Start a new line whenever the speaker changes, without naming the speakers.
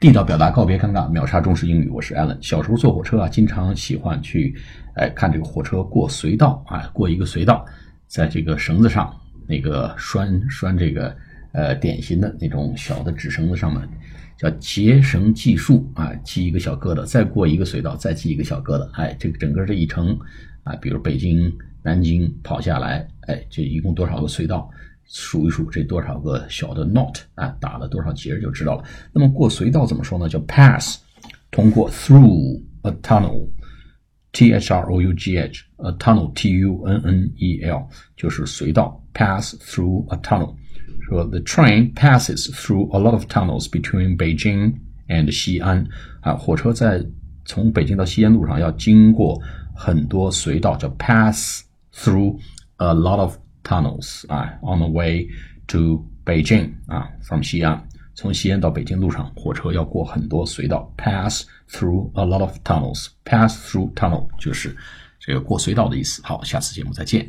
地道表达，告别尴尬，秒杀中式英语。我是 Allen。小时候坐火车啊，经常喜欢去，哎，看这个火车过隧道啊，过一个隧道，在这个绳子上，那个拴拴这个呃典型的那种小的纸绳子上面，叫结绳计数啊，系一个小疙瘩，再过一个隧道，再系一个小疙瘩，哎，这个整个这一程啊，比如北京、南京跑下来，哎，这一共多少个隧道？数一数这多少个小的 knot 啊，打了多少结就知道了。那么过隧道怎么说呢？叫 pass，通过 through a tunnel，t h r o u g h，a tunnel t u n n e l 就是隧道，pass through a tunnel。说 the train passes through a lot of tunnels between Beijing and 西安啊，火车在从北京到西安路上要经过很多隧道，叫 pass through a lot of tunnels 啊，on the way to Beijing 啊，from 西安，从西安到北京路上，火车要过很多隧道，pass through a lot of tunnels，pass through tunnel 就是这个过隧道的意思。好，下次节目再见。